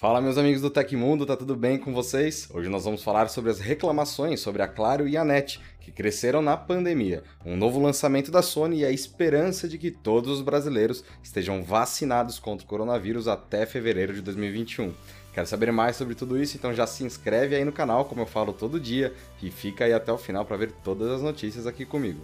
Fala meus amigos do Tecmundo, tá tudo bem com vocês? Hoje nós vamos falar sobre as reclamações sobre a Claro e a NET, que cresceram na pandemia, um novo lançamento da Sony e a esperança de que todos os brasileiros estejam vacinados contra o coronavírus até fevereiro de 2021. Quer saber mais sobre tudo isso? Então já se inscreve aí no canal, como eu falo todo dia, e fica aí até o final para ver todas as notícias aqui comigo.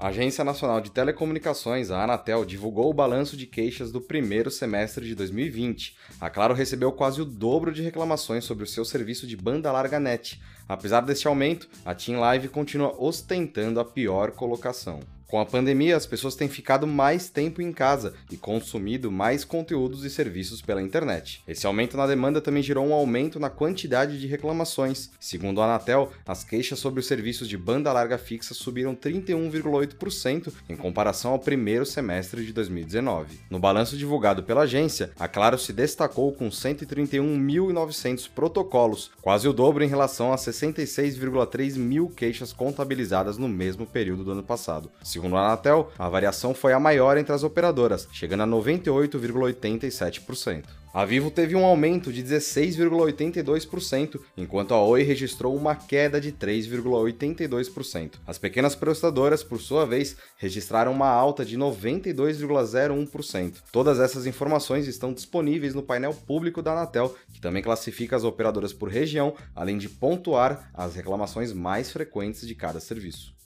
A Agência Nacional de Telecomunicações, a Anatel, divulgou o balanço de queixas do primeiro semestre de 2020. A Claro recebeu quase o dobro de reclamações sobre o seu serviço de banda larga net. Apesar deste aumento, a Team Live continua ostentando a pior colocação. Com a pandemia, as pessoas têm ficado mais tempo em casa e consumido mais conteúdos e serviços pela internet. Esse aumento na demanda também gerou um aumento na quantidade de reclamações. Segundo a Anatel, as queixas sobre os serviços de banda larga fixa subiram 31,8% em comparação ao primeiro semestre de 2019. No balanço divulgado pela agência, a Claro se destacou com 131.900 protocolos, quase o dobro em relação a 66,3 mil queixas contabilizadas no mesmo período do ano passado. Segundo a Anatel, a variação foi a maior entre as operadoras, chegando a 98,87%. A Vivo teve um aumento de 16,82%, enquanto a Oi registrou uma queda de 3,82%. As pequenas prestadoras, por sua vez, registraram uma alta de 92,01%. Todas essas informações estão disponíveis no painel público da Anatel, que também classifica as operadoras por região, além de pontuar as reclamações mais frequentes de cada serviço.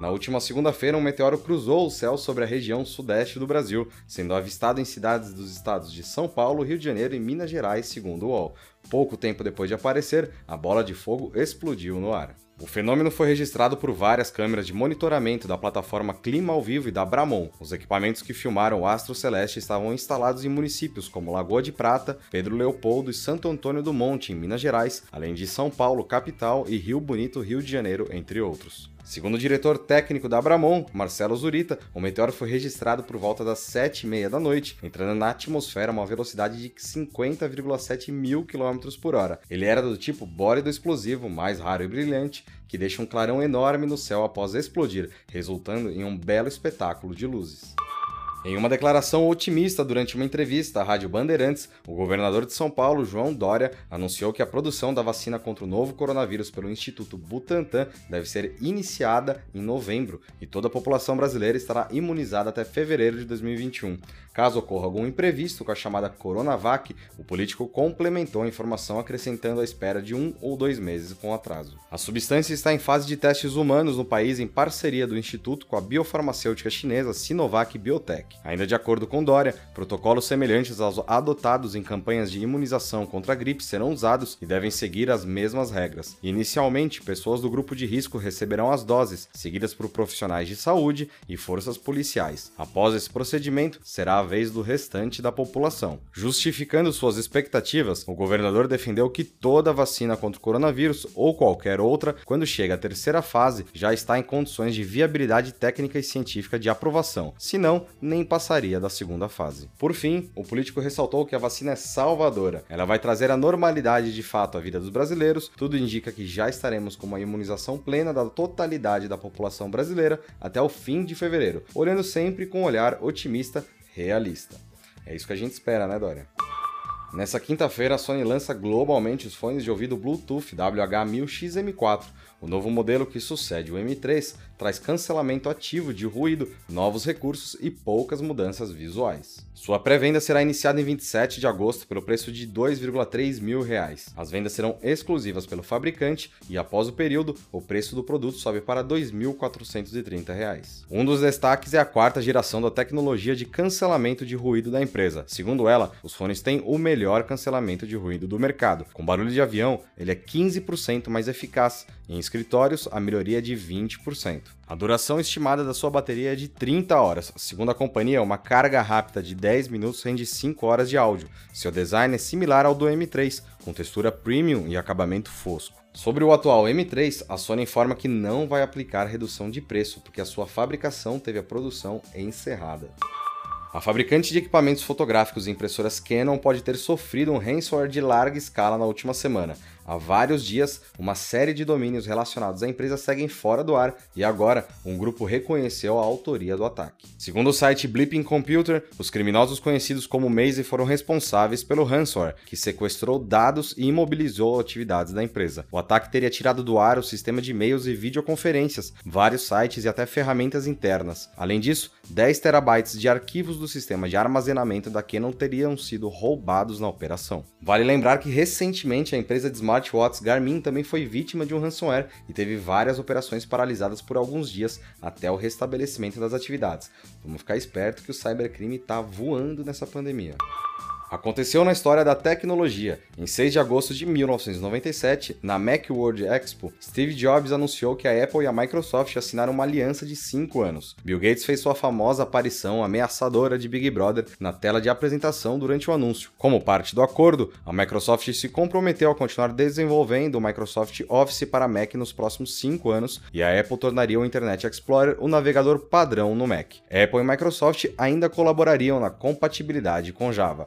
Na última segunda-feira, um meteoro cruzou o céu sobre a região sudeste do Brasil, sendo avistado em cidades dos estados de São Paulo, Rio de Janeiro e Minas Gerais, segundo o UOL. Pouco tempo depois de aparecer, a bola de fogo explodiu no ar. O fenômeno foi registrado por várias câmeras de monitoramento da plataforma Clima ao Vivo e da Bramon. Os equipamentos que filmaram o astro celeste estavam instalados em municípios como Lagoa de Prata, Pedro Leopoldo e Santo Antônio do Monte, em Minas Gerais, além de São Paulo, capital, e Rio Bonito, Rio de Janeiro, entre outros. Segundo o diretor técnico da Abramon, Marcelo Zurita, o meteoro foi registrado por volta das 7h30 da noite, entrando na atmosfera a uma velocidade de 50,7 mil km por hora. Ele era do tipo bólido explosivo, mais raro e brilhante, que deixa um clarão enorme no céu após explodir, resultando em um belo espetáculo de luzes. Em uma declaração otimista durante uma entrevista à Rádio Bandeirantes, o governador de São Paulo, João Dória, anunciou que a produção da vacina contra o novo coronavírus pelo Instituto Butantan deve ser iniciada em novembro e toda a população brasileira estará imunizada até fevereiro de 2021. Caso ocorra algum imprevisto com a chamada Coronavac, o político complementou a informação acrescentando a espera de um ou dois meses com atraso. A substância está em fase de testes humanos no país em parceria do Instituto com a biofarmacêutica chinesa Sinovac Biotech. Ainda de acordo com Dória, protocolos semelhantes aos adotados em campanhas de imunização contra a gripe serão usados e devem seguir as mesmas regras. Inicialmente, pessoas do grupo de risco receberão as doses, seguidas por profissionais de saúde e forças policiais. Após esse procedimento, será a vez do restante da população. Justificando suas expectativas, o governador defendeu que toda vacina contra o coronavírus ou qualquer outra, quando chega à terceira fase, já está em condições de viabilidade técnica e científica de aprovação. Se não, nem passaria da segunda fase. Por fim, o político ressaltou que a vacina é salvadora. Ela vai trazer a normalidade de fato à vida dos brasileiros. Tudo indica que já estaremos com uma imunização plena da totalidade da população brasileira até o fim de fevereiro, olhando sempre com um olhar otimista, realista. É isso que a gente espera, né, Dória? Nessa quinta-feira, a Sony lança globalmente os fones de ouvido Bluetooth WH-1000XM4. O novo modelo que sucede o M3 traz cancelamento ativo de ruído, novos recursos e poucas mudanças visuais. Sua pré-venda será iniciada em 27 de agosto pelo preço de 2,3 mil reais. As vendas serão exclusivas pelo fabricante e, após o período, o preço do produto sobe para R$ 2.430. Um dos destaques é a quarta geração da tecnologia de cancelamento de ruído da empresa. Segundo ela, os fones têm o melhor cancelamento de ruído do mercado. Com barulho de avião, ele é 15% mais eficaz. Em escritórios, a melhoria é de 20%. A duração estimada da sua bateria é de 30 horas. Segundo a companhia, uma carga rápida de 10 minutos rende 5 horas de áudio. Seu design é similar ao do M3, com textura premium e acabamento fosco. Sobre o atual M3, a Sony informa que não vai aplicar redução de preço, porque a sua fabricação teve a produção encerrada. A fabricante de equipamentos fotográficos e impressoras Canon pode ter sofrido um ransomware de larga escala na última semana. Há vários dias, uma série de domínios relacionados à empresa seguem fora do ar e agora um grupo reconheceu a autoria do ataque. Segundo o site Blipping Computer, os criminosos conhecidos como Maze foram responsáveis pelo ransomware, que sequestrou dados e imobilizou atividades da empresa. O ataque teria tirado do ar o sistema de e-mails e videoconferências, vários sites e até ferramentas internas. Além disso, 10 terabytes de arquivos do sistema de armazenamento da Canon teriam sido roubados na operação. Vale lembrar que recentemente a empresa de smartwatches Garmin também foi vítima de um ransomware e teve várias operações paralisadas por alguns dias até o restabelecimento das atividades. Vamos ficar esperto que o cybercrime está voando nessa pandemia. Aconteceu na história da tecnologia. Em 6 de agosto de 1997, na Macworld Expo, Steve Jobs anunciou que a Apple e a Microsoft assinaram uma aliança de 5 anos. Bill Gates fez sua famosa aparição ameaçadora de Big Brother na tela de apresentação durante o anúncio. Como parte do acordo, a Microsoft se comprometeu a continuar desenvolvendo o Microsoft Office para Mac nos próximos 5 anos e a Apple tornaria o Internet Explorer o navegador padrão no Mac. Apple e Microsoft ainda colaborariam na compatibilidade com Java.